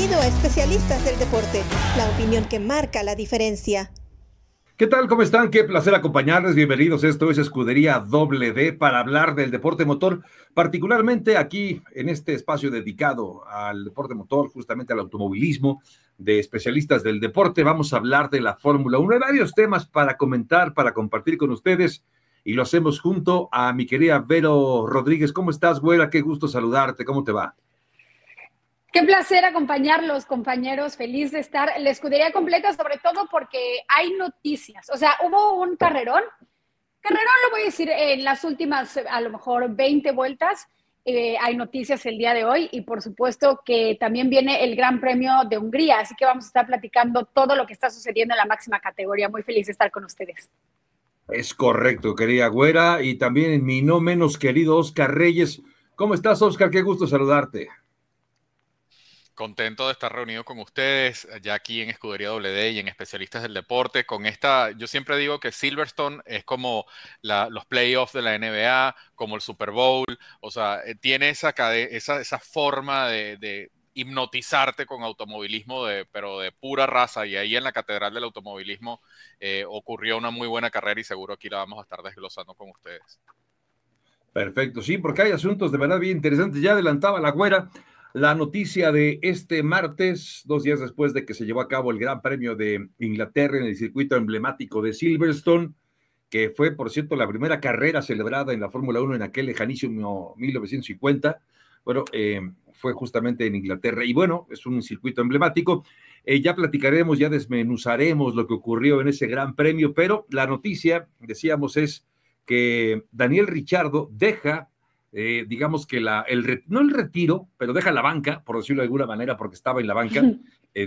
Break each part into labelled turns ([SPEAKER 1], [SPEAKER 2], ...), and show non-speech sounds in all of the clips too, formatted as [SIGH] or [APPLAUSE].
[SPEAKER 1] Bienvenido a Especialistas del Deporte, la opinión que marca la diferencia.
[SPEAKER 2] ¿Qué tal? ¿Cómo están? Qué placer acompañarles. Bienvenidos. Esto es Escudería Doble D para hablar del deporte motor, particularmente aquí en este espacio dedicado al deporte motor, justamente al automovilismo de especialistas del deporte. Vamos a hablar de la Fórmula 1. Hay varios temas para comentar, para compartir con ustedes y lo hacemos junto a mi querida Vero Rodríguez. ¿Cómo estás, güera? Qué gusto saludarte. ¿Cómo te va?
[SPEAKER 3] Qué placer acompañarlos, compañeros. Feliz de estar la escudería completa, sobre todo porque hay noticias. O sea, hubo un carrerón. Carrerón lo voy a decir en las últimas, a lo mejor 20 vueltas. Eh, hay noticias el día de hoy y por supuesto que también viene el Gran Premio de Hungría, así que vamos a estar platicando todo lo que está sucediendo en la máxima categoría. Muy feliz de estar con ustedes.
[SPEAKER 2] Es correcto, querida Güera, y también mi no menos querido Oscar Reyes. ¿Cómo estás, Oscar? Qué gusto saludarte
[SPEAKER 4] contento de estar reunido con ustedes ya aquí en Escudería WD y en Especialistas del Deporte. Con esta, yo siempre digo que Silverstone es como los playoffs de la NBA, como el Super Bowl, o sea, eh, tiene esa, esa, esa forma de, hipnotizarte con automovilismo, de, pero de pura raza. Y ahí en la Catedral del Automovilismo eh, ocurrió una muy buena carrera y seguro aquí la vamos a estar desglosando con ustedes.
[SPEAKER 2] Perfecto, sí, porque hay asuntos de verdad bien interesantes. Ya adelantaba la güera la noticia de este martes, dos días después de que se llevó a cabo el Gran Premio de Inglaterra en el circuito emblemático de Silverstone, que fue, por cierto, la primera carrera celebrada en la Fórmula 1 en aquel lejanísimo 1950. Bueno, eh, fue justamente en Inglaterra. Y bueno, es un circuito emblemático. Eh, ya platicaremos, ya desmenuzaremos lo que ocurrió en ese gran premio, pero la noticia, decíamos, es que Daniel Richardo deja eh, digamos que la, el, no el retiro, pero deja la banca, por decirlo de alguna manera, porque estaba en la banca [LAUGHS] eh,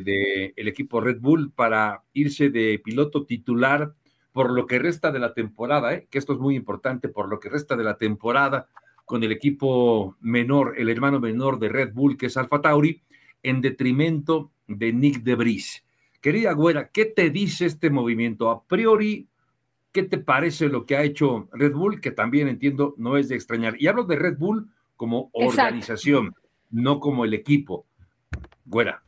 [SPEAKER 2] del equipo Red Bull para irse de piloto titular por lo que resta de la temporada, eh, que esto es muy importante, por lo que resta de la temporada con el equipo menor, el hermano menor de Red Bull, que es Alfa Tauri, en detrimento de Nick de Debris. Querida Güera, ¿qué te dice este movimiento? A priori ¿Qué te parece lo que ha hecho Red Bull? Que también entiendo no es de extrañar. Y hablo de Red Bull como organización, no como el equipo. Güera.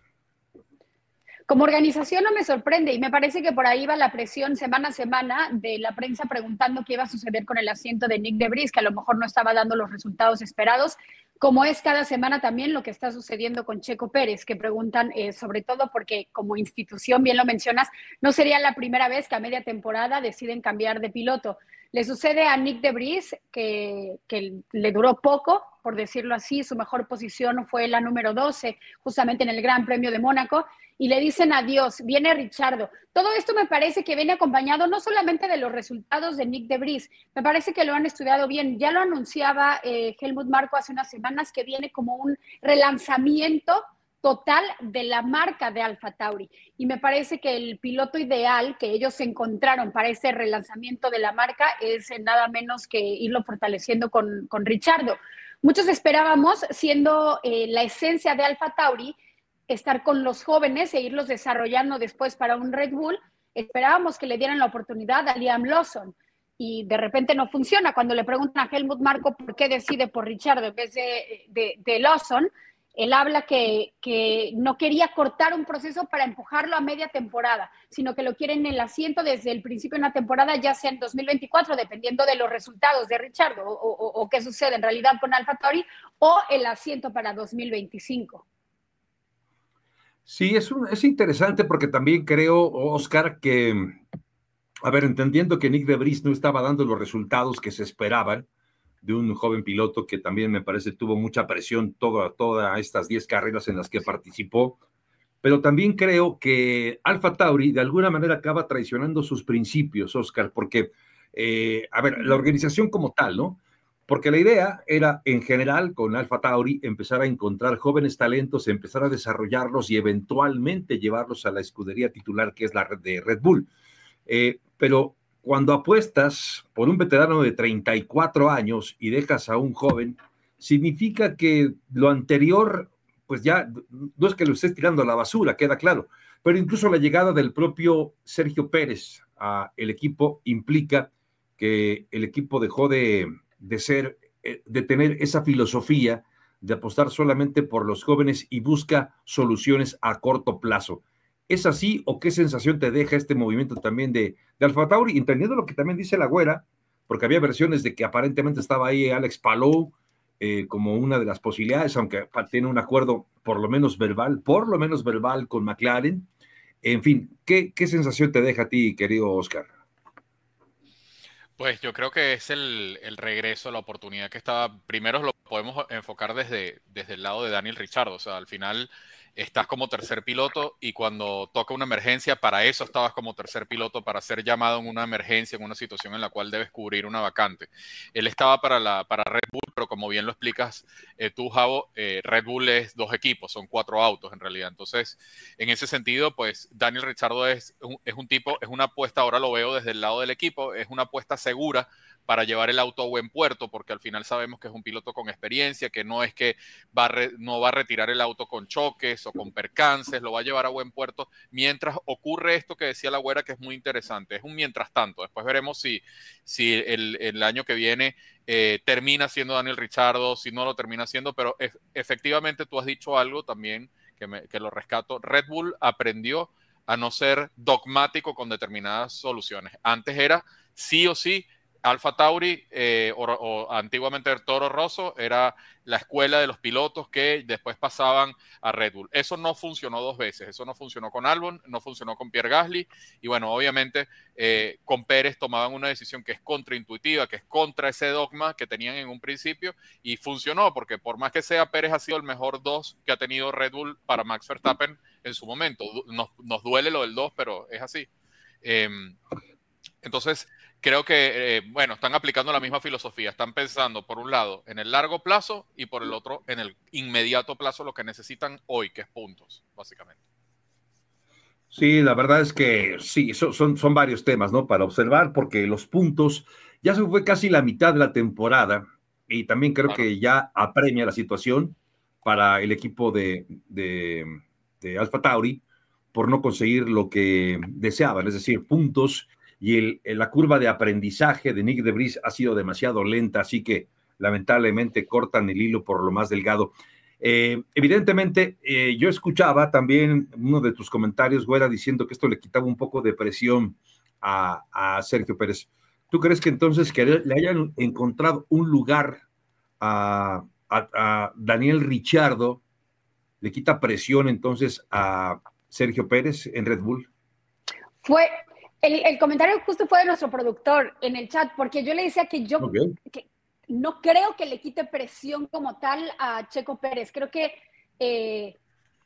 [SPEAKER 3] Como organización no me sorprende y me parece que por ahí va la presión semana a semana de la prensa preguntando qué iba a suceder con el asiento de Nick Debris, que a lo mejor no estaba dando los resultados esperados como es cada semana también lo que está sucediendo con Checo Pérez, que preguntan eh, sobre todo porque como institución, bien lo mencionas, no sería la primera vez que a media temporada deciden cambiar de piloto. Le sucede a Nick Debris, que, que le duró poco, por decirlo así, su mejor posición fue la número 12, justamente en el Gran Premio de Mónaco, y le dicen adiós, viene Richardo. Todo esto me parece que viene acompañado no solamente de los resultados de Nick Debris, me parece que lo han estudiado bien. Ya lo anunciaba eh, Helmut Marco hace unas semanas que viene como un relanzamiento total de la marca de Alfa Tauri. Y me parece que el piloto ideal que ellos encontraron para ese relanzamiento de la marca es nada menos que irlo fortaleciendo con, con Richardo. Muchos esperábamos, siendo eh, la esencia de Alfa Tauri, estar con los jóvenes e irlos desarrollando después para un Red Bull. Esperábamos que le dieran la oportunidad a Liam Lawson y de repente no funciona. Cuando le preguntan a Helmut Marco por qué decide por Richard en vez de, Lawson, él habla que, que, no quería cortar un proceso para empujarlo a media temporada, sino que lo quieren en el asiento desde el principio de una temporada, ya sea en 2024, dependiendo de los resultados de Richard o, o qué sucede en realidad con Alfa Tauri, o el asiento para 2025.
[SPEAKER 2] Sí, es, es interesante porque también creo, Oscar, que, a ver, entendiendo que Nick Debris no estaba dando los resultados que se esperaban de un joven piloto que también me parece tuvo mucha presión todas toda estas 10 carreras en las que participó, pero también creo que Alfa Tauri de alguna manera acaba traicionando sus principios, Oscar, porque, eh, a ver, la organización como tal, ¿no? Porque la idea era, en general, con Alfa Tauri, empezar a encontrar jóvenes talentos, empezar a desarrollarlos y eventualmente llevarlos a la escudería titular que es la de Red Bull. Eh, pero cuando apuestas por un veterano de 34 años y dejas a un joven, significa que lo anterior, pues ya no es que lo estés tirando a la basura, queda claro, pero incluso la llegada del propio Sergio Pérez al equipo implica que el equipo dejó de de ser, eh, de tener esa filosofía de apostar solamente por los jóvenes y busca soluciones a corto plazo. ¿Es así o qué sensación te deja este movimiento también de, de Alfa Tauri? Entendiendo lo que también dice la güera, porque había versiones de que aparentemente estaba ahí Alex Palou eh, como una de las posibilidades, aunque tiene un acuerdo por lo menos verbal, por lo menos verbal con McLaren. En fin, ¿qué, qué sensación te deja a ti, querido Oscar?
[SPEAKER 4] Pues yo creo que es el, regreso, la oportunidad que estaba. Primero lo podemos enfocar desde, desde el lado de Daniel Richard. O sea, al final estás como tercer piloto y cuando toca una emergencia, para eso estabas como tercer piloto, para ser llamado en una emergencia, en una situación en la cual debes cubrir una vacante. Él estaba para, la, para Red Bull, pero como bien lo explicas eh, tú, Javo, eh, Red Bull es dos equipos, son cuatro autos en realidad. Entonces, en ese sentido, pues Daniel Richardo es es un tipo, es una apuesta, ahora lo veo desde el lado del equipo, es una apuesta segura para llevar el auto a buen puerto, porque al final sabemos que es un piloto con experiencia, que no es que va no va a retirar el auto con choques o con percances, lo va a llevar a buen puerto mientras ocurre esto que decía la güera, que es muy interesante. Es un mientras tanto. Después veremos si, si el, año que viene eh, termina siendo Daniel Richardo, si no lo termina siendo, pero efectivamente tú has dicho algo también que, que lo rescato. Red Bull aprendió a no ser dogmático con determinadas soluciones. Antes era sí o sí Alfa Tauri eh, o, antiguamente el Toro Rosso era la escuela de los pilotos que después pasaban a Red Bull. Eso no funcionó dos veces, eso no funcionó con Albon, no funcionó con Pierre Gasly y bueno, obviamente eh, con Pérez tomaban una decisión que es contraintuitiva, que es contra ese dogma que tenían en un principio y funcionó porque por más que sea Pérez ha sido el mejor dos que ha tenido Red Bull para Max Verstappen en su momento. Nos, duele lo del dos, pero es así. Em, entonces, creo que, eh, bueno, están aplicando la misma filosofía. Están pensando, por un lado, en el largo plazo y por el otro, en el inmediato plazo, lo que necesitan hoy, que es puntos, básicamente.
[SPEAKER 2] Sí, la verdad es que sí, son, son, varios temas, ¿no? Para observar, porque los puntos ya se fue casi la mitad de la temporada y también creo que ya apremia la situación para el equipo de, de, de Alfa Tauri por no conseguir lo que deseaban, es decir, puntos y la curva de aprendizaje de Nick de Debris ha sido demasiado lenta, así que lamentablemente cortan el hilo por lo más delgado. Eh, evidentemente, eh, yo escuchaba también uno de tus comentarios, Güera, diciendo que esto le quitaba un poco de presión a, Sergio Pérez. ¿Tú crees que entonces que le hayan encontrado un lugar a, a Daniel Richardo le quita presión entonces a Sergio Pérez en Red Bull?
[SPEAKER 3] Fue, el, comentario justo fue de nuestro productor en el chat, porque yo le decía que yo no creo que le quite presión como tal a Checo Pérez. Creo que eh,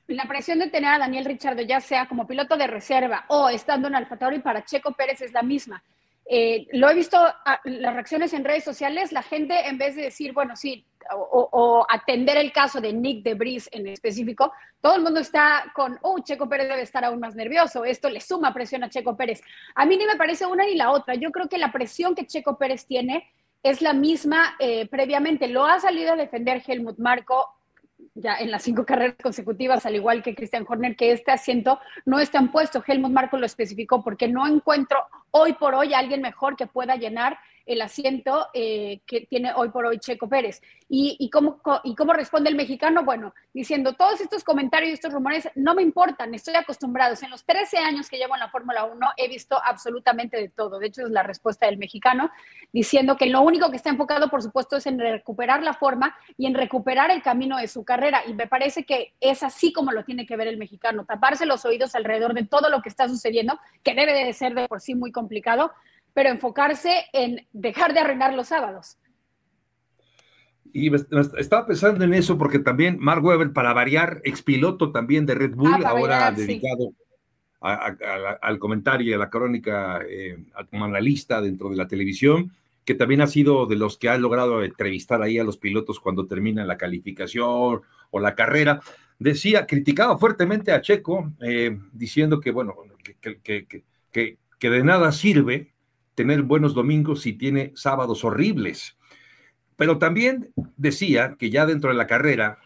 [SPEAKER 3] la presión de tener a Daniel Richardo, ya sea como piloto de reserva o estando en Alfa Tauri para Checo Pérez es la misma. Eh, lo he visto las reacciones en redes sociales, la gente en vez de decir, bueno, sí, o, atender el caso de Nick de Debris en específico, todo el mundo está con, oh, Checo Pérez debe estar aún más nervioso, esto le suma presión a Checo Pérez. A mí ni me parece una ni la otra, yo creo que la presión que Checo Pérez tiene es la misma eh, previamente. Lo ha salido a defender Helmut Marco ya en las cinco carreras consecutivas, al igual que Christian Horner, que este asiento no está en puesto. Helmut Marco lo especificó porque no encuentro hoy por hoy a alguien mejor que pueda llenar el asiento eh, que tiene hoy por hoy Checo Pérez. ¿Y, cómo, ¿Y cómo responde el mexicano? Bueno, diciendo, todos estos comentarios y estos rumores no me importan, estoy acostumbrado. En los 13 años que llevo en la Fórmula 1 he visto absolutamente de todo. De hecho, es la respuesta del mexicano, diciendo que lo único que está enfocado, por supuesto, es en recuperar la forma y en recuperar el camino de su carrera. Y me parece que es así como lo tiene que ver el mexicano, taparse los oídos alrededor de todo lo que está sucediendo, que debe de ser de por sí muy complicado, pero enfocarse en dejar de arruinar los sábados.
[SPEAKER 2] Y estaba pensando en eso porque también Mark Webber, para variar, expiloto también de Red Bull, ah, ahora dedicado al comentario y a la crónica eh, como analista dentro de la televisión, que también ha sido de los que ha logrado entrevistar ahí a los pilotos cuando terminan la calificación o la carrera. Decía, criticaba fuertemente a Checo, eh, diciendo que, bueno, que, que de nada sirve tener buenos domingos si tiene sábados horribles. Pero también decía que ya dentro de la carrera,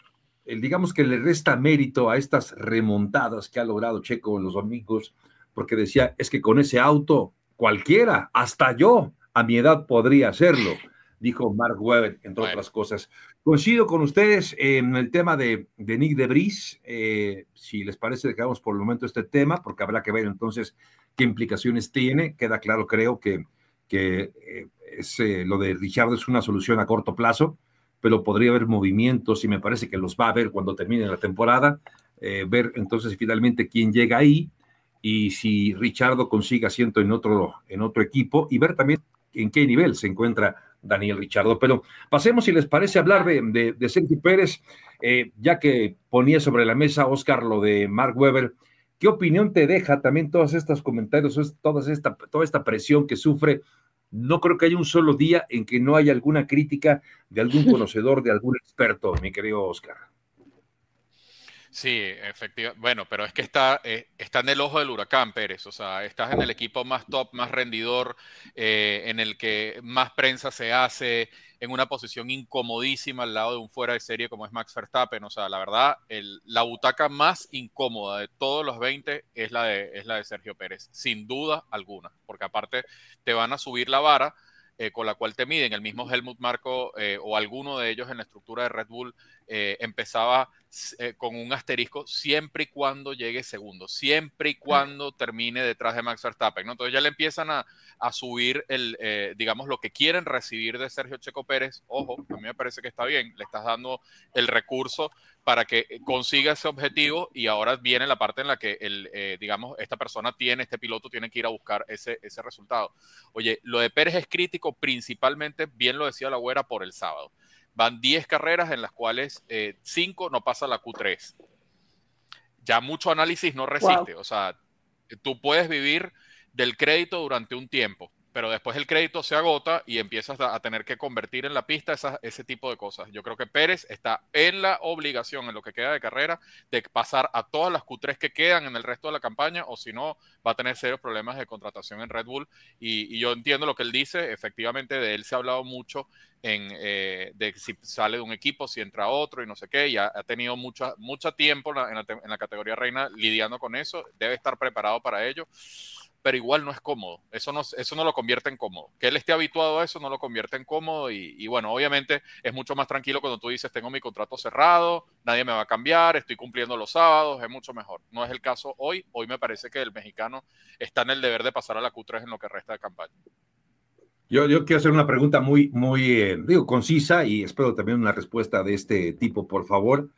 [SPEAKER 2] el, digamos que le resta mérito a estas remontadas que ha logrado Checo en los domingos, porque decía, es que con ese auto cualquiera, hasta yo, a mi edad podría hacerlo. dijo Mark Webber, entre otras cosas. Coincido con ustedes en el tema de, de Nick Debris. Eh, si les parece, dejamos por el momento este tema, porque habrá que ver entonces qué implicaciones tiene. Queda claro, creo que, que eh, eh, lo de Richard es una solución a corto plazo, pero podría haber movimientos y me parece que los va a haber cuando termine la temporada. ver entonces finalmente quién llega ahí y si Richardo consigue asiento en otro, en otro equipo y ver también en qué nivel se encuentra Daniel Richardo. Pero pasemos, si les parece, hablar de, de, Sergio Pérez, eh, ya que ponía sobre la mesa Oscar lo de Mark Webber. ¿Qué opinión te deja también todos estos comentarios, toda esta, toda esta presión que sufre? No creo que haya un solo día en que no haya alguna crítica de algún [LAUGHS] conocedor, de algún experto, mi querido Oscar.
[SPEAKER 4] Sí, efectivamente. Bueno, pero es que está, eh, está en el ojo del huracán, Pérez. O sea, estás en el equipo más top, más rendidor, eh, en el que más prensa se hace, en una posición incomodísima al lado de un fuera de serie como es Max Verstappen. O sea, la verdad, el, la butaca más incómoda de todos los 20 es la de, es la de Sergio Pérez, sin duda alguna, porque aparte te van a subir la vara. Eh, con la cual te miden. El mismo Helmut Marco o alguno de ellos en la estructura de Red Bull empezaba eh, con un asterisco siempre y cuando llegue segundo, siempre y cuando termine detrás de Max Verstappen. ¿no? Entonces ya le empiezan a, subir el, eh, digamos, lo que quieren recibir de Sergio Checo Pérez. Ojo, a mí me parece que está bien, le estás dando el recurso para que consiga ese objetivo y ahora viene la parte en la que, el, eh, digamos, esta persona tiene, este piloto tiene que ir a buscar ese, ese resultado. Oye, lo de Pérez es crítico principalmente, bien lo decía la güera, por el sábado van 10 carreras en las cuales 5 eh, no pasa la Q3. Ya mucho análisis no resiste. O sea, tú puedes vivir del crédito durante un tiempo pero después el crédito se agota y empiezas a, tener que convertir en la pista ese tipo de cosas. Yo creo que Pérez está en la obligación, en lo que queda de carrera, de pasar a todas las Q3 que quedan en el resto de la campaña, o si no, va a tener serios problemas de contratación en Red Bull. Y, yo entiendo lo que él dice, efectivamente, de él se ha hablado mucho en, eh, de si sale de un equipo, si entra otro y no sé qué, y ha, tenido mucho, mucho tiempo en la, en la categoría reina lidiando con eso, debe estar preparado para ello pero igual no es cómodo. Eso no, eso no lo convierte en cómodo. Que él esté habituado a eso no lo convierte en cómodo y, bueno, obviamente es mucho más tranquilo cuando tú dices tengo mi contrato cerrado, nadie me va a cambiar, estoy cumpliendo los sábados, es mucho mejor. No es el caso hoy. Hoy me parece que el mexicano está en el deber de pasar a la Q3 en lo que resta de campaña.
[SPEAKER 2] Yo, yo quiero hacer una pregunta muy, muy, eh, digo, concisa y espero también una respuesta de este tipo, por favor,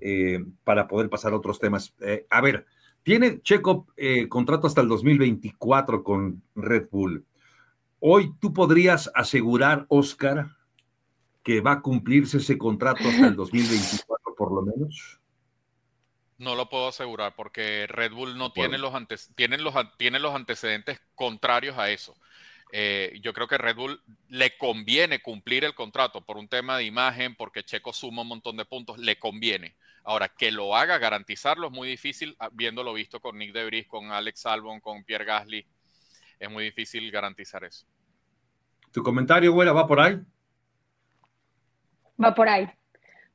[SPEAKER 2] eh, para poder pasar a otros temas. Eh, a ver, tiene Checo eh, contrato hasta el 2024 con Red Bull. Hoy tú podrías asegurar, Oscar, que va a cumplirse ese contrato hasta el 2024 por lo menos.
[SPEAKER 4] No lo puedo asegurar porque Red Bull no tiene, los antes, tienen los, tiene los antecedentes contrarios a eso. Eh, yo creo que Red Bull le conviene cumplir el contrato por un tema de imagen, porque Checo suma un montón de puntos, le conviene. Ahora, que lo haga, garantizarlo es muy difícil, ah, viéndolo visto con Nick Debris, con Alex Albon, con Pierre Gasly. Es muy difícil garantizar eso.
[SPEAKER 2] ¿Tu comentario, güera, va por ahí?
[SPEAKER 3] Va por ahí,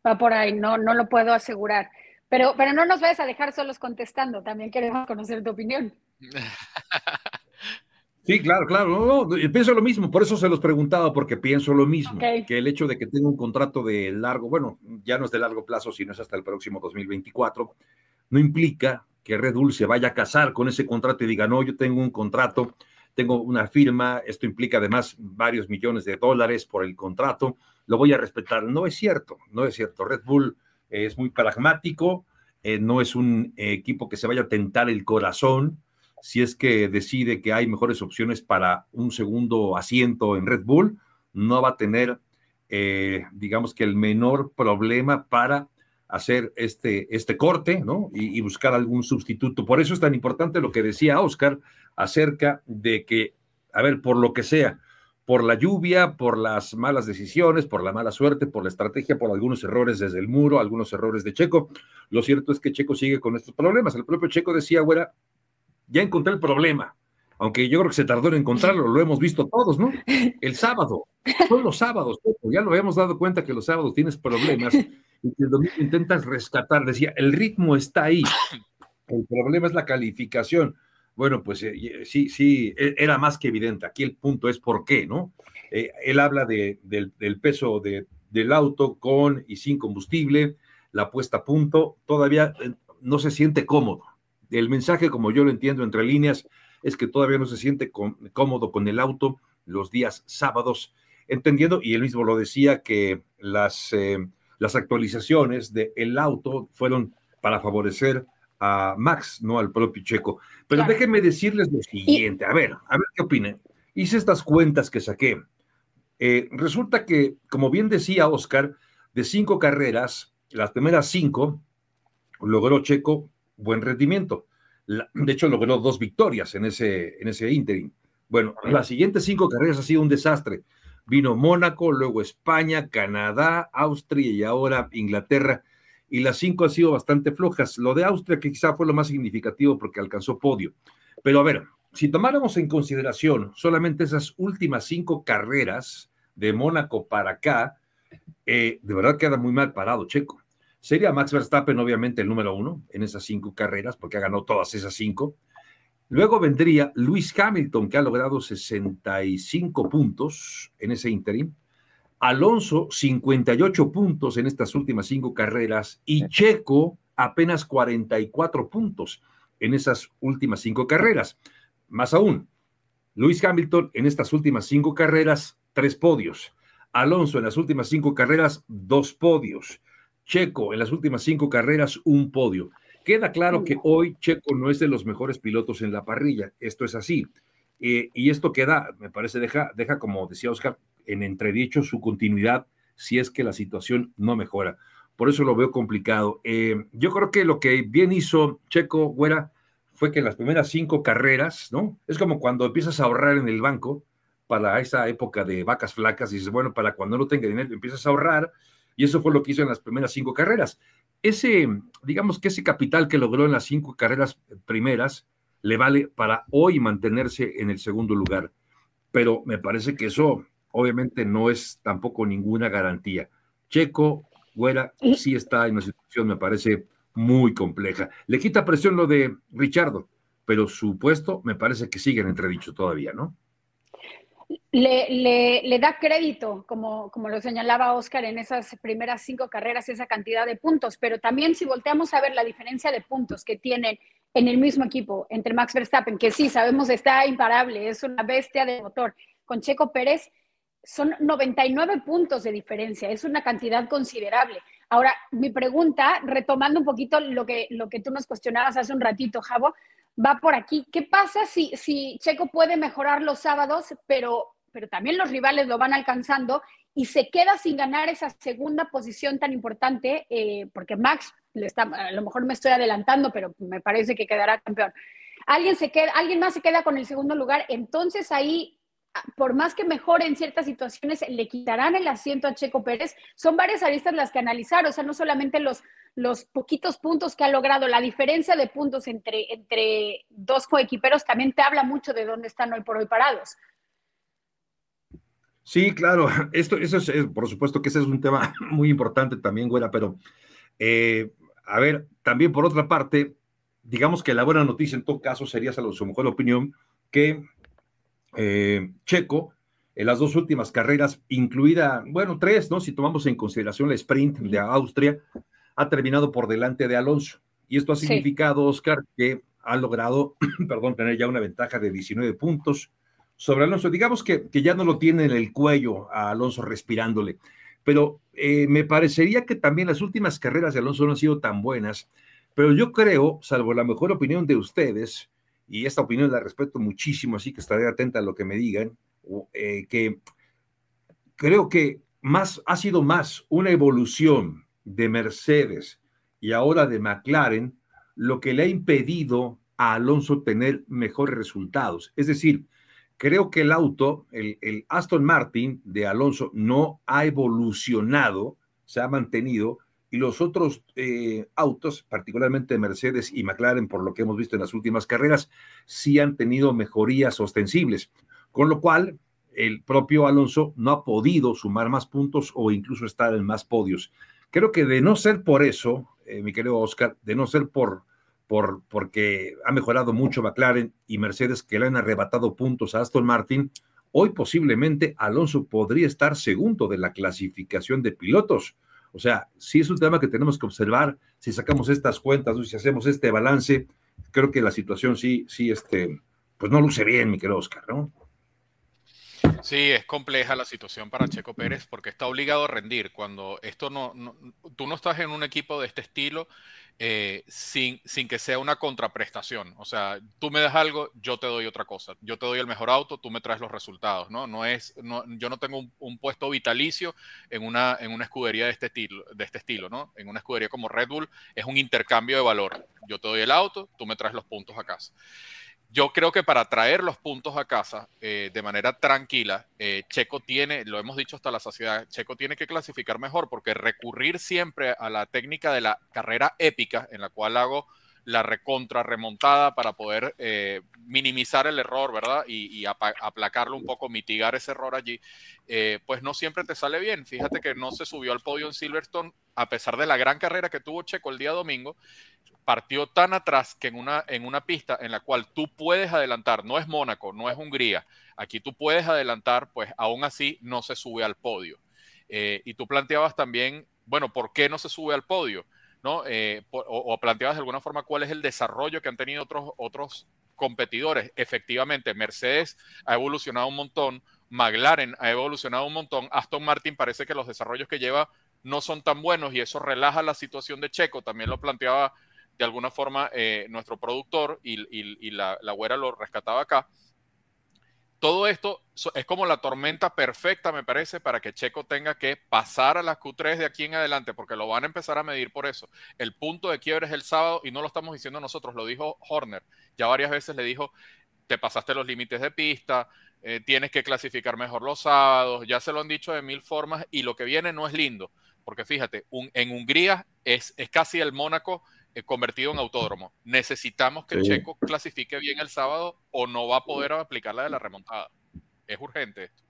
[SPEAKER 3] va por ahí, no, no lo puedo asegurar. Pero, pero no nos vayas a dejar solos contestando, también queremos conocer tu opinión. [LAUGHS]
[SPEAKER 2] Sí, claro, claro. pienso lo mismo, por eso se los preguntaba, porque pienso lo mismo, que el hecho de que tenga un contrato de largo, bueno, ya no es de largo plazo, sino es hasta el próximo 2024, no implica que Red Bull se vaya a casar con ese contrato y diga, no, yo tengo un contrato, tengo una firma, esto implica además varios millones de dólares por el contrato, lo voy a respetar. No es cierto, no es cierto. Red Bull es muy pragmático, eh, no es un equipo que se vaya a tentar el corazón, si es que decide que hay mejores opciones para un segundo asiento en Red Bull, no va a tener, eh, digamos que el menor problema para hacer este, este corte, ¿no? Y, y, buscar algún sustituto. Por eso es tan importante lo que decía Oscar acerca de que, a ver, por lo que sea, por la lluvia, por las malas decisiones, por la mala suerte, por la estrategia, por algunos errores desde el muro, algunos errores de Checo. Lo cierto es que Checo sigue con estos problemas. El propio Checo decía, güera, ya encontré el problema, aunque yo creo que se tardó en encontrarlo, lo hemos visto todos, ¿no? El sábado, son los sábados, ya lo habíamos dado cuenta que los sábados tienes problemas y que el domingo intentas rescatar, decía, el ritmo está ahí, el problema es la calificación. Bueno, pues eh, sí, sí, e, era más que evidente. Aquí el punto es por qué, ¿no? Eh, él habla de, del, peso de, del auto con y sin combustible, la puesta a punto, todavía eh, no se siente cómodo. El mensaje, como yo lo entiendo entre líneas, es que todavía no se siente cómodo con el auto los días sábados, entendiendo, y él mismo lo decía, que las, las actualizaciones del auto fueron para favorecer a Max, no al propio Checo. Pero déjenme decirles lo siguiente, a ver, a ver qué opinan. Hice estas cuentas que saqué. Eh, resulta que, como bien decía Oscar, de cinco carreras, las primeras cinco logró Checo buen rendimiento. de hecho, logró dos victorias en ese, en ese interim. Bueno, las siguientes cinco carreras ha sido un desastre. Vino Mónaco, luego España, Canadá, Austria y ahora Inglaterra y las cinco han sido bastante flojas. Lo de Austria, que quizá fue lo más significativo porque alcanzó podio. Pero a ver, si tomáramos en consideración solamente esas últimas cinco carreras de Mónaco para acá, eh, de verdad queda muy mal parado, Checo. Sería Max Verstappen, obviamente, el número uno en esas cinco carreras, porque ha ganado todas esas cinco. Luego vendría Luis Hamilton, que ha logrado 65 puntos en ese interim. Alonso 58 puntos en estas últimas cinco carreras y Checo apenas 44 puntos en esas últimas cinco carreras. Más aún, Luis Hamilton en estas últimas cinco carreras, tres podios. Alonso en las últimas cinco carreras, dos podios. Checo en las últimas cinco carreras, un podio. Queda claro que hoy Checo no es de los mejores pilotos en la parrilla. Esto es así. Eh, y esto queda, me parece, deja, deja, como decía Oscar, en entredicho su continuidad si es que la situación no mejora. Por eso lo veo complicado. Eh, yo creo que lo que bien hizo Checo Güera fue que en las primeras cinco carreras, ¿no? Es como cuando empiezas a ahorrar en el banco para esa época de vacas flacas y dices, bueno, para cuando no tenga dinero empiezas a ahorrar y eso fue lo que hizo en las primeras cinco carreras. Ese, digamos que ese capital que logró en las cinco carreras primeras le vale para hoy mantenerse en el segundo lugar. Pero me parece que eso obviamente no es tampoco ninguna garantía. Checo, Güera, sí está en una situación, me parece, muy compleja. Le quita presión lo de Richardo, pero su puesto me parece que sigue en entredicho todavía, ¿no?
[SPEAKER 3] Le, le, da crédito, como, como lo señalaba Oscar, en esas primeras cinco carreras, esa cantidad de puntos, pero también si volteamos a ver la diferencia de puntos que tienen en el mismo equipo entre Max Verstappen, que sí, sabemos está imparable, es una bestia de motor, con Checo Pérez, son 99 puntos de diferencia, es una cantidad considerable. Ahora, mi pregunta, retomando un poquito lo que, lo que tú nos cuestionabas hace un ratito, Javo, va por aquí. ¿Qué pasa si, si Checo puede mejorar los sábados, pero, pero también los rivales lo van alcanzando y se queda sin ganar esa segunda posición tan importante? Eh, porque Max, le está, a lo mejor me estoy adelantando, pero me parece que quedará campeón. Alguien, se queda, alguien más se queda con el segundo lugar, entonces ahí por más que mejore en ciertas situaciones, le quitarán el asiento a Checo Pérez. Son varias aristas las que analizar, o sea, no solamente los, los poquitos puntos que ha logrado, la diferencia de puntos entre, entre dos coequiperos también te habla mucho de dónde están hoy por hoy parados.
[SPEAKER 2] Sí, claro, [LAUGHS] esto, eso es, por supuesto que ese es un tema [LAUGHS] muy importante también, güera, pero eh, a ver, también por otra parte, digamos que la buena noticia en todo caso sería, a su mejor opinión, que eh, Checo en las dos últimas carreras, incluida, bueno, tres, ¿no? Si tomamos en consideración la sprint de Austria, ha terminado por delante de Alonso. Y esto ha significado, Oscar, que ha logrado, [CLEARS THROAT] perdón, tener ya una ventaja de 19 puntos sobre Alonso. Digamos que, que ya no lo tiene en el cuello a Alonso respirándole. Pero eh, me parecería que también las últimas carreras de Alonso no han sido tan buenas. Pero yo creo, salvo la mejor opinión de ustedes, y esta opinión la respeto muchísimo, así que estaré atenta a lo que me digan, eh, que creo que más, ha sido más una evolución de Mercedes y ahora de McLaren lo que le ha impedido a Alonso tener mejores resultados. Es decir, creo que el auto, el, el Aston Martin de Alonso, no ha evolucionado, se ha mantenido y los otros eh, autos, particularmente Mercedes y McLaren, por lo que hemos visto en las últimas carreras, sí han tenido mejorías ostensibles, con lo cual el propio Alonso no ha podido sumar más puntos o incluso estar en más podios. Creo que de no ser por eso, eh, mi querido Oscar, de no ser por, por, porque ha mejorado mucho McLaren y Mercedes que le han arrebatado puntos a Aston Martin, hoy posiblemente Alonso podría estar segundo de la clasificación de pilotos. O sea, sí es un tema que tenemos que observar. Si sacamos estas cuentas, si hacemos este balance, creo que la situación sí, sí, este, pues no luce bien, mi querido Oscar, ¿no?
[SPEAKER 4] Sí, es compleja la situación para Checo Pérez porque está obligado a rendir. Cuando esto no, tú no estás en un equipo de este estilo eh, sin, sin que sea una contraprestación. O sea, tú me das algo, yo te doy otra cosa. Yo te doy el mejor auto, tú me traes los resultados, ¿no? No es, no, yo no tengo un, puesto vitalicio en una, en una escudería de este estilo, de este estilo, ¿no? En una escudería como Red Bull es un intercambio de valor. Yo te doy el auto, tú me traes los puntos a casa yo creo que para traer los puntos a casa eh, de manera tranquila, eh, Checo tiene, lo hemos dicho hasta la saciedad, Checo tiene que clasificar mejor porque recurrir siempre a la técnica de la carrera épica en la cual hago la recontra remontada para poder eh, minimizar el error, ¿verdad? Y, aplacarlo un poco, mitigar ese error allí, pues no siempre te sale bien. Fíjate que no se subió al podio en Silverstone a pesar de la gran carrera que tuvo Checo el día domingo partió tan atrás que en una, en una pista en la cual tú puedes adelantar, no es Mónaco, no es Hungría, aquí tú puedes adelantar, pues aún así no se sube al podio. Eh, y tú planteabas también, bueno, ¿por qué no se sube al podio? ¿No? Eh, o, planteabas de alguna forma cuál es el desarrollo que han tenido otros, otros competidores. Efectivamente, Mercedes ha evolucionado un montón, McLaren ha evolucionado un montón, Aston Martin parece que los desarrollos que lleva no son tan buenos y eso relaja la situación de Checo, también lo planteaba de alguna forma eh, nuestro productor y, la, la güera lo rescataba acá. Todo esto es como la tormenta perfecta, me parece, para que Checo tenga que pasar a las Q3 de aquí en adelante, porque lo van a empezar a medir por eso. El punto de quiebre es el sábado y no lo estamos diciendo nosotros, lo dijo Horner. Ya varias veces le dijo, te pasaste los límites de pista, eh, tienes que clasificar mejor los sábados, ya se lo han dicho de mil formas y lo que viene no es lindo, porque fíjate, en Hungría es, casi el Mónaco convertido en autódromo. Necesitamos que Checo clasifique bien el sábado o no va a poder aplicar la de la remontada. Es urgente esto.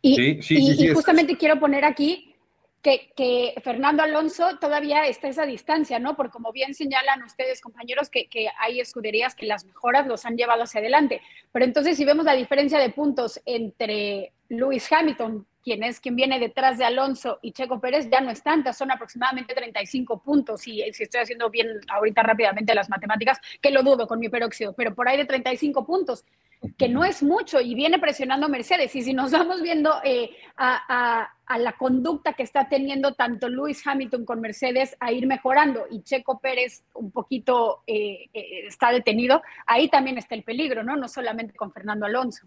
[SPEAKER 3] Y, y justamente quiero poner aquí que, que, Fernando Alonso todavía está a esa distancia, ¿no? Porque como bien señalan ustedes, compañeros, que, que, hay escuderías que las mejoras los han llevado hacia adelante. Pero entonces, si vemos la diferencia de puntos entre Lewis Hamilton, quien es quien viene detrás de Alonso y Checo Pérez, ya no es tanta, son aproximadamente 35 puntos. Y si estoy haciendo bien ahorita rápidamente las matemáticas, que lo dudo con mi peróxido, pero por ahí de 35 puntos, que no es mucho y viene presionando Mercedes. Y si nos vamos viendo eh, a, la conducta que está teniendo tanto Lewis Hamilton con Mercedes a ir mejorando y Checo Pérez un poquito eh, eh, está detenido, ahí también está el peligro, ¿no? No solamente con Fernando Alonso.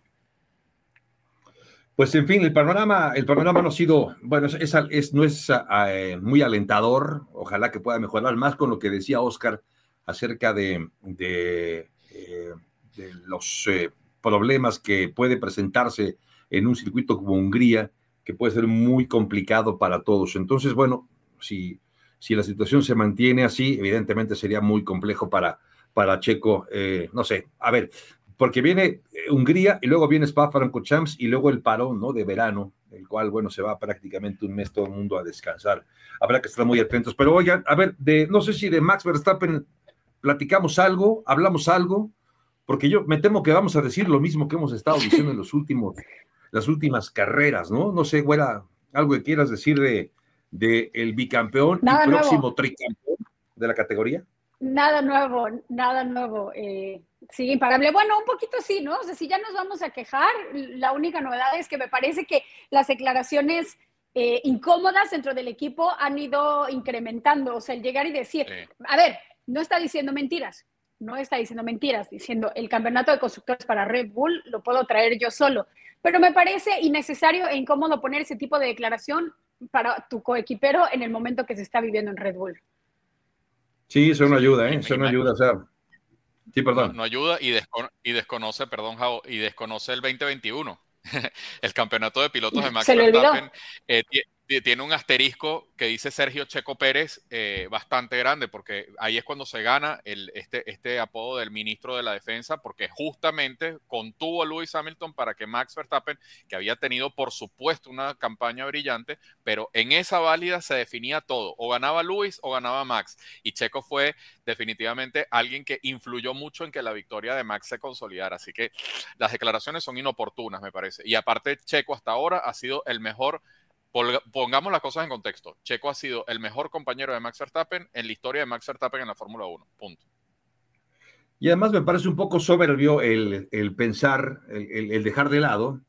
[SPEAKER 2] Pues en fin, el panorama, el panorama no ha sido, bueno, es, no es eh, muy alentador, ojalá que pueda mejorar más con lo que decía Oscar acerca de, de, eh, los eh, problemas que puede presentarse en un circuito como Hungría, que puede ser muy complicado para todos. Entonces, bueno, si, si la situación se mantiene así, evidentemente sería muy complejo para, para Checo, no sé, a ver, porque viene eh, Hungría y luego viene Spa-Francorchamps y luego el parón, ¿no? De verano, el cual, bueno, se va prácticamente un mes todo el mundo a descansar. Habrá que estar muy atentos. Pero oigan, a ver, de, no sé si de Max Verstappen platicamos algo, hablamos algo, porque yo me temo que vamos a decir lo mismo que hemos estado diciendo en los últimos, las últimas carreras, ¿no? No sé, güera, algo que quieras decir de, de el bicampeón y próximo tricampeón de la categoría.
[SPEAKER 3] Nada nuevo, nada nuevo. Eh, Sí, imparable. Bueno, un poquito sí, ¿no? O sea, si ya nos vamos a quejar, la única novedad es que me parece que las declaraciones eh, incómodas dentro del equipo han ido incrementando. O sea, el llegar y decir, a ver, no está diciendo mentiras, no está diciendo mentiras, diciendo el campeonato de constructores para Red Bull lo puedo traer yo solo. Pero me parece innecesario e incómodo poner ese tipo de declaración para tu coequipero en el momento que se está viviendo en Red Bull.
[SPEAKER 2] Sí, eso no ayuda, ¿eh? Eso no ayuda. O sea, Sí, perdón.
[SPEAKER 4] No, ayuda y, y, desconoce, perdón, y desconoce el 2021. [LAUGHS] el campeonato de pilotos de [LAUGHS] Max Verstappen eh, tiene un asterisco que dice Sergio Checo Pérez eh, bastante grande, porque ahí es cuando se gana este, este apodo del ministro de la Defensa, porque justamente contuvo a Lewis Hamilton para que Max Verstappen, que había tenido por supuesto una campaña brillante, pero en esa válida se definía todo, o ganaba Lewis o ganaba Max, y Checo fue definitivamente alguien que influyó mucho en que la victoria de Max se consolidara, así que las declaraciones son inoportunas, me parece, y aparte Checo hasta ahora ha sido el mejor Pongamos las cosas en contexto. Checo ha sido el mejor compañero de Max Verstappen en la historia de Max Verstappen en la Fórmula 1. Punto.
[SPEAKER 2] Y además me parece un poco soberbio el, pensar, el, dejar de lado,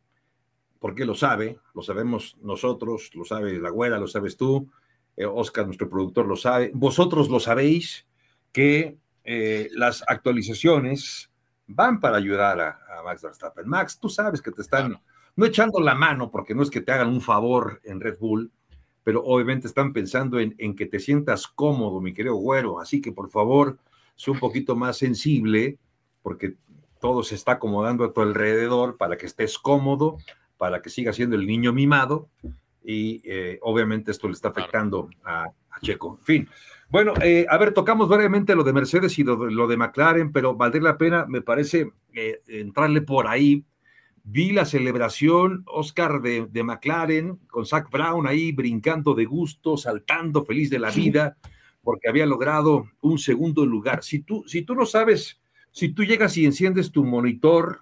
[SPEAKER 2] porque lo sabe, lo sabemos nosotros, lo sabe la abuela, lo sabes tú, eh, Oscar, nuestro productor, lo sabe, vosotros lo sabéis, que eh, las actualizaciones van para ayudar a, Max Verstappen. Max, tú sabes que te están no echando la mano, porque no es que te hagan un favor en Red Bull, pero obviamente están pensando en, que te sientas cómodo, mi querido güero. Así que por favor, sé un poquito más sensible, porque todo se está acomodando a tu alrededor para que estés cómodo, para que sigas siendo el niño mimado. Y eh, obviamente esto le está afectando a, Checo. En fin. Bueno, eh, a ver, tocamos brevemente lo de Mercedes y lo, de McLaren, pero valdría la pena, me parece, eh, entrarle por ahí Vi la celebración, Oscar de, McLaren, con Zach Brown ahí brincando de gusto, saltando feliz de la vida, porque había logrado un segundo lugar. Si tú, si tú no sabes, si tú llegas y enciendes tu monitor,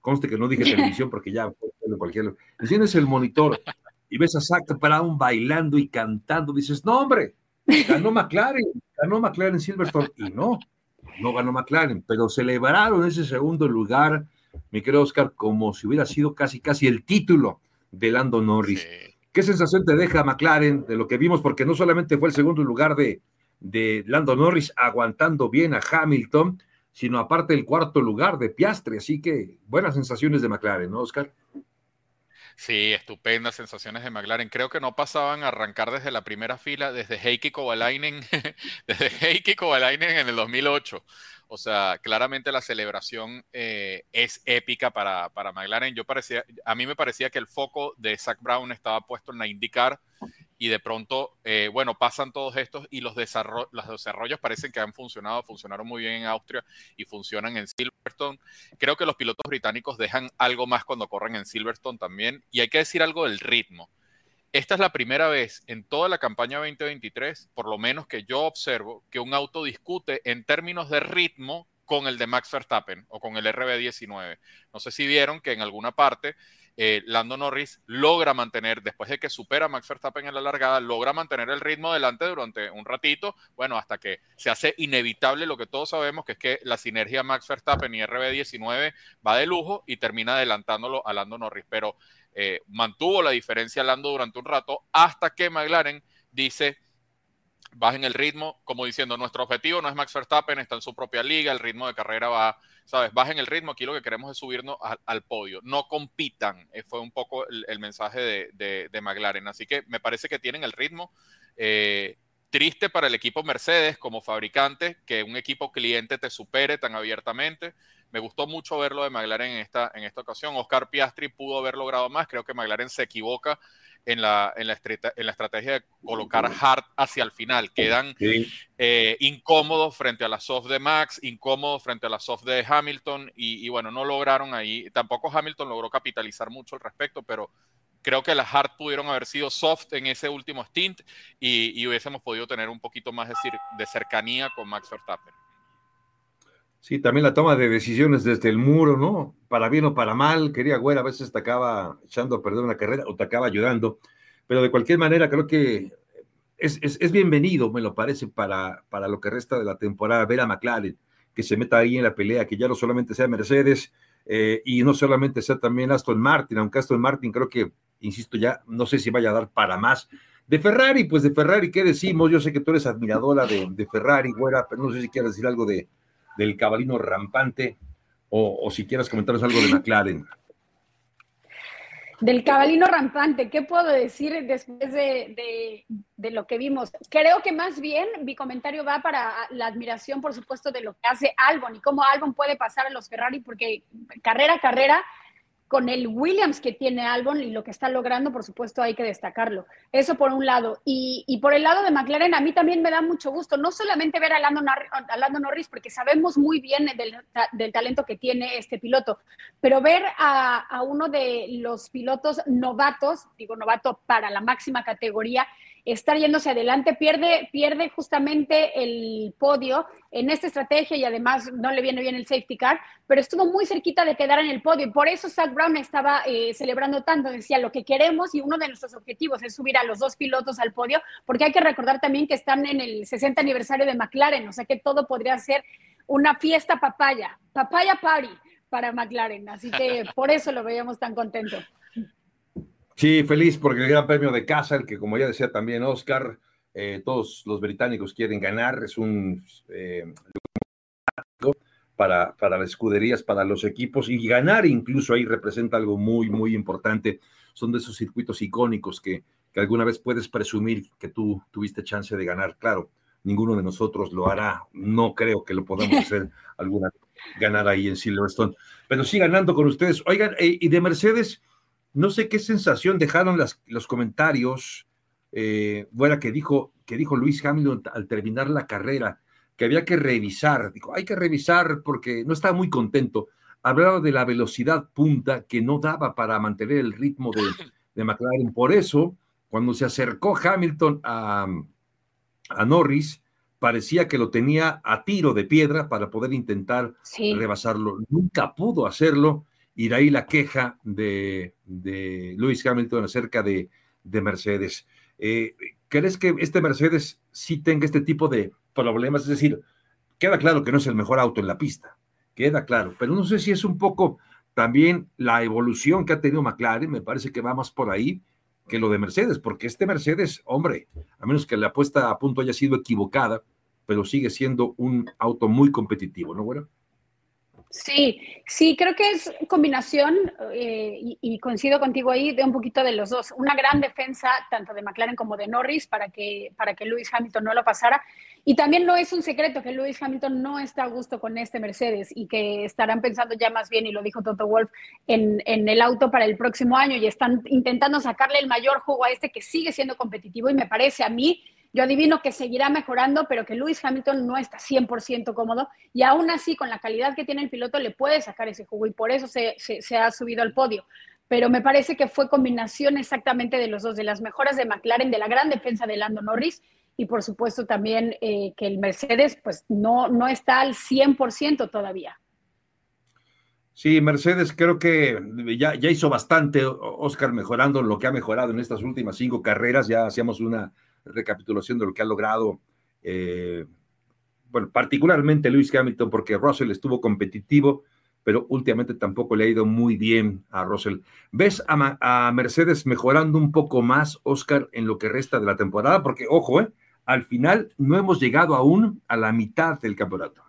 [SPEAKER 2] conste que no dije [LAUGHS] televisión porque ya cualquier, enciendes el monitor y ves a Zach Brown bailando y cantando, dices, no hombre, ganó McLaren, ganó McLaren Silverstone, y no, no ganó McLaren, pero celebraron ese segundo lugar mi querido Oscar, como si hubiera sido casi, casi el título de Lando Norris. ¿Qué sensación te deja McLaren de lo que vimos? Porque no solamente fue el segundo lugar de, de Lando Norris aguantando bien a Hamilton, sino aparte el cuarto lugar de Piastre. Así que buenas sensaciones de McLaren, ¿no, Oscar?
[SPEAKER 4] Sí, estupendas sensaciones de McLaren. Creo que no pasaban a arrancar desde la primera fila, desde Heikki Kovalainen, [LAUGHS] desde Heikki Kovalainen en el 2008. O sea, claramente la celebración eh, es épica para, para, McLaren. Yo parecía, a mí me parecía que el foco de Zach Brown estaba puesto en la IndyCar y de pronto, eh, bueno, pasan todos estos y los, los desarrollos parecen que han funcionado, funcionaron muy bien en Austria y funcionan en Silverstone. Creo que los pilotos británicos dejan algo más cuando corren en Silverstone también y hay que decir algo del ritmo esta es la primera vez en toda la campaña 2023, por lo menos que yo observo, que un auto discute en términos de ritmo con el de Max Verstappen o con el RB19. No sé si vieron que en alguna parte eh, Lando Norris logra mantener, después de que supera Max Verstappen en la largada, logra mantener el ritmo delante durante un ratito, bueno, hasta que se hace inevitable lo que todos sabemos, que es que la sinergia Max Verstappen y RB19 va de lujo y termina adelantándolo a Lando Norris. Pero eh, mantuvo la diferencia Lando durante un rato hasta que McLaren dice bajen el ritmo, como diciendo, nuestro objetivo no es Max Verstappen, está en su propia liga, el ritmo de carrera va, ¿sabes? Bajen el ritmo, aquí lo que queremos es subirnos al podio, no compitan, eh, fue un poco el, mensaje de, McLaren, así que me parece que tienen el ritmo. Eh, triste para el equipo Mercedes como fabricante, que un equipo cliente te supere tan abiertamente. Me gustó mucho verlo de McLaren en esta, en esta ocasión. Oscar Piastri pudo haber logrado más. Creo que McLaren se equivoca en la, en la, en la estrategia de colocar hard hacia el final. Quedan eh, incómodos frente a la soft de Max, incómodos frente a la soft de Hamilton y, bueno, no lograron ahí. Tampoco Hamilton logró capitalizar mucho al respecto, pero creo que las hard pudieron haber sido soft en ese último stint y, y hubiésemos podido tener un poquito más de, de cercanía con Max Verstappen.
[SPEAKER 2] Sí, también la toma de decisiones desde el muro, ¿no? Para bien o para mal, quería güey, a veces te acaba echando a perder una carrera o te acaba ayudando, pero de cualquier manera creo que es, bienvenido, me lo parece, para, para lo que resta de la temporada, ver a McLaren que se meta ahí en la pelea, que ya no solamente sea Mercedes eh, y no solamente sea también Aston Martin, aunque Aston Martin creo que, insisto ya, no sé si vaya a dar para más. De Ferrari, pues de Ferrari, ¿qué decimos? Yo sé que tú eres admiradora de, de Ferrari, güera, pero no sé si quieres decir algo de, del cabalino rampante o, si quieres comentarnos algo de McLaren.
[SPEAKER 3] Del cabalino rampante, ¿qué puedo decir después de, lo que vimos? Creo que más bien mi comentario va para la admiración, por supuesto, de lo que hace Albon y cómo Albon puede pasar a los Ferrari, porque carrera a carrera con el Williams que tiene Albon y lo que está logrando, por supuesto, hay que destacarlo. Eso por un lado. Y, por el lado de McLaren, a mí también me da mucho gusto, no solamente ver a Lando, Norris, porque sabemos muy bien del, talento que tiene este piloto, pero ver a, a uno de los pilotos novatos, digo novato para la máxima categoría, estar yéndose adelante, pierde, pierde justamente el podio en esta estrategia y además no le viene bien el safety car, pero estuvo muy cerquita de quedar en el podio. Y por eso Zach Brown estaba eh, celebrando tanto, decía lo que queremos y uno de nuestros objetivos es subir a los dos pilotos al podio, porque hay que recordar también que están en el 60 aniversario de McLaren, o sea que todo podría ser una fiesta papaya, papaya party para McLaren, así que por eso lo veíamos tan contento.
[SPEAKER 2] Sí, feliz porque el Gran Premio de casa, el que como ya decía también Oscar, eh, todos los británicos quieren ganar, es un eh, para, para las escuderías, para los equipos, y ganar incluso ahí representa algo muy, muy importante. Son de esos circuitos icónicos que, que alguna vez puedes presumir que tú tuviste chance de ganar. Claro, ninguno de nosotros lo hará. No creo que lo podamos [LAUGHS] hacer alguna ganar ahí en Silverstone. Pero sí ganando con ustedes. Oigan, eh, y de Mercedes, no sé qué sensación dejaron los comentarios, eh, fuera que dijo, que dijo Luis Hamilton al terminar la carrera, que había que revisar, dijo, hay que revisar porque no estaba muy contento. Hablaba de la velocidad punta que no daba para mantener el ritmo de, [LAUGHS] de McLaren. Por eso, cuando se acercó Hamilton a, a Norris, parecía que lo tenía a tiro de piedra para poder intentar rebasarlo. Nunca pudo hacerlo y de ahí la queja de, de Lewis Hamilton acerca de, Mercedes. Eh, ¿Crees que este Mercedes sí tenga este tipo de problemas? Es decir, queda claro que no es el mejor auto en la pista, queda claro, pero no sé si es un poco también la evolución que ha tenido McLaren, me parece que va más por ahí que lo de Mercedes, porque este Mercedes, hombre, a menos que la apuesta a punto haya sido equivocada, pero sigue siendo un auto muy competitivo, ¿no, bueno?
[SPEAKER 3] Sí, sí, creo que es combinación, eh, y, coincido contigo ahí, de un poquito de los dos. Una gran defensa, tanto de McLaren como de Norris, para que, para que Lewis Hamilton no lo pasara. Y también no es un secreto que Lewis Hamilton no está a gusto con este Mercedes y que estarán pensando ya más bien, y lo dijo Toto Wolf, en, en el auto para el próximo año y están intentando sacarle el mayor jugo a este que sigue siendo competitivo y me parece a mí yo adivino que seguirá mejorando, pero que Lewis Hamilton no está 100% cómodo y aún así con la calidad que tiene el piloto le puede sacar ese jugo y por eso se, ha subido al podio. Pero me parece que fue combinación exactamente de los dos, de las mejoras de McLaren, de la gran defensa de Lando Norris y por supuesto también eh, que el Mercedes pues no, no está al 100% todavía.
[SPEAKER 2] Sí, Mercedes creo que ya, ya hizo bastante, Oscar, mejorando lo que ha mejorado en estas últimas cinco carreras. Ya hacíamos una recapitulación de lo que ha logrado, eh, bueno, particularmente Lewis Hamilton, porque Russell estuvo competitivo, pero últimamente tampoco le ha ido muy bien a Russell. ¿Ves a, Mercedes mejorando un poco más, Oscar, en lo que resta de la temporada? Porque, ojo, eh, al final no hemos llegado aún a la mitad del campeonato.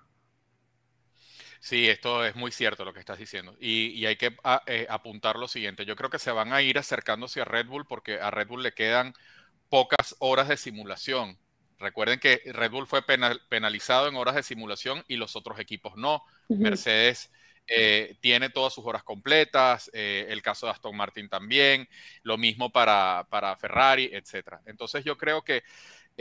[SPEAKER 4] Sí, esto es muy cierto lo que estás diciendo. Y, hay que ah, eh, apuntar lo siguiente. Yo creo que se van a ir acercándose a Red Bull porque a Red Bull le quedan pocas horas de simulación. Recuerden que Red Bull fue penalizado en horas de simulación y los otros equipos no. Mercedes eh, tiene todas sus horas completas, eh, el caso de Aston Martin también, lo mismo para, para Ferrari, etc. Entonces yo creo que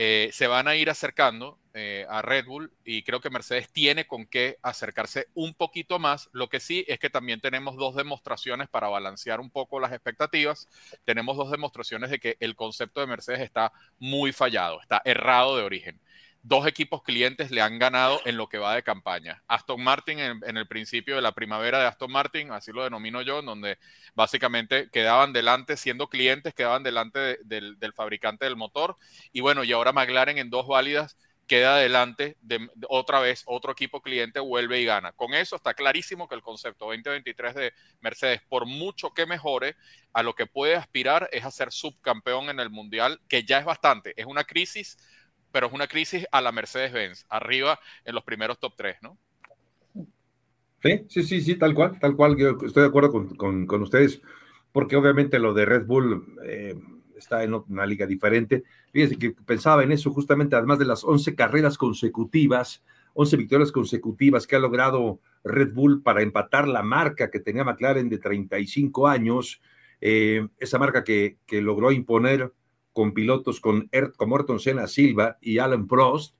[SPEAKER 4] eh, se van a ir acercando eh, a Red Bull y creo que Mercedes tiene con qué acercarse un poquito más. Lo que sí es que también tenemos dos demostraciones para balancear un poco las expectativas. Tenemos dos demostraciones de que el concepto de Mercedes está muy fallado, está errado de origen dos equipos clientes le han ganado en lo que va de campaña. Aston Martin en, el principio de la primavera de Aston Martin, así lo denomino yo, donde básicamente quedaban delante, siendo clientes, quedaban delante del, fabricante del motor. Y bueno, y ahora McLaren en dos válidas queda delante de, otra vez otro equipo cliente vuelve y gana. Con eso está clarísimo que el concepto 2023 de Mercedes, por mucho que mejore, a lo que puede aspirar es a ser subcampeón en el mundial, que ya es bastante. Es una crisis pero es una crisis a la Mercedes-Benz, arriba en los primeros top 3, ¿no?
[SPEAKER 2] Sí, sí, sí, sí, tal cual, tal cual, yo estoy de acuerdo con, con, ustedes, porque obviamente lo de Red Bull eh, está en una liga diferente. Fíjense que pensaba en eso justamente, además de las 11 carreras consecutivas, 11 victorias consecutivas que ha logrado Red Bull para empatar la marca que tenía McLaren de 35 años, eh, esa marca que, que, logró imponer con pilotos con er, como Ayrton Senna Silva y Alan Prost,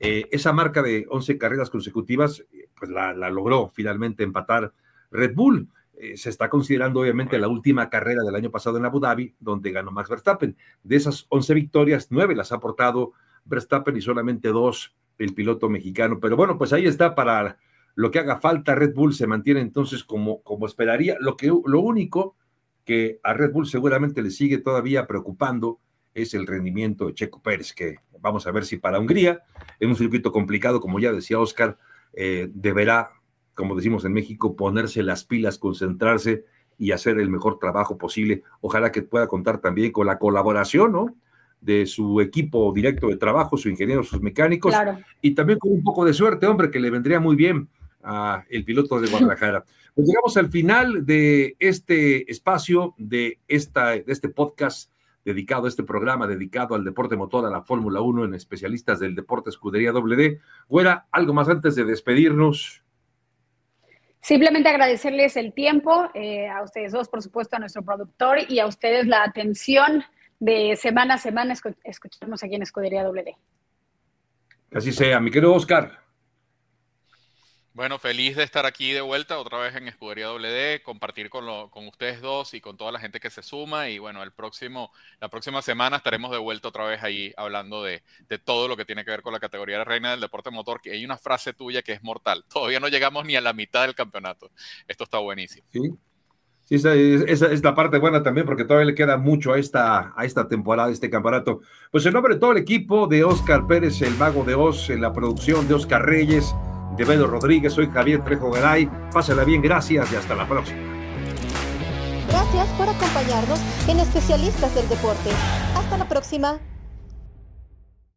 [SPEAKER 2] eh, esa marca de 11 carreras consecutivas, pues la, logró finalmente empatar Red Bull. Eh, se está considerando obviamente la última carrera del año pasado en Abu Dhabi, donde ganó Max Verstappen. De esas 11 victorias, 9 las ha aportado Verstappen y solamente dos el piloto mexicano. Pero bueno, pues ahí está para lo que haga falta. Red Bull se mantiene entonces como, como esperaría. Lo, que, lo único que a Red Bull seguramente le sigue todavía preocupando es el rendimiento de Checo Pérez, que vamos a ver si para Hungría, en un circuito complicado, como ya decía Oscar, eh, deberá como decimos en México, ponerse las pilas, concentrarse y hacer el mejor trabajo posible. Ojalá que pueda contar también con la colaboración, ¿no? De su equipo directo de trabajo, su ingeniero, sus mecánicos, y también con un poco de suerte, hombre, que le vendría muy bien a el piloto de Guadalajara. [LAUGHS] Pues llegamos al final de este espacio, de, esta, de este podcast dedicado a este programa, dedicado al deporte motor, a la Fórmula 1 en especialistas del deporte escudería WD. Güera, algo más antes de despedirnos.
[SPEAKER 3] Simplemente agradecerles el tiempo, eh, a ustedes dos, por supuesto, a nuestro productor y a ustedes la atención de semana a semana escuchamos aquí en Escudería WD.
[SPEAKER 2] Así sea, mi querido Oscar.
[SPEAKER 4] Bueno, feliz de estar aquí de vuelta otra vez en Escudería WD, compartir con, lo, con ustedes dos y con toda la gente que se suma. Y bueno, el próximo, la próxima semana estaremos de vuelta otra vez ahí hablando de, de, todo lo que tiene que ver con la categoría de reina del deporte motor. Que hay una frase tuya que es mortal. [LAUGHS] Todavía no llegamos ni a la mitad del campeonato. Esto está buenísimo.
[SPEAKER 2] Sí, sí esa, es la parte buena también, porque todavía le queda mucho a esta, a esta temporada, a este campeonato. Pues en nombre de todo el equipo de Oscar Pérez, el mago de Oz, en la producción de Oscar Reyes de Rodríguez, soy Javier Trejo Garay. Pásala bien, gracias y hasta la próxima.
[SPEAKER 1] Gracias por acompañarnos en Especialistas del Deporte. Hasta la próxima.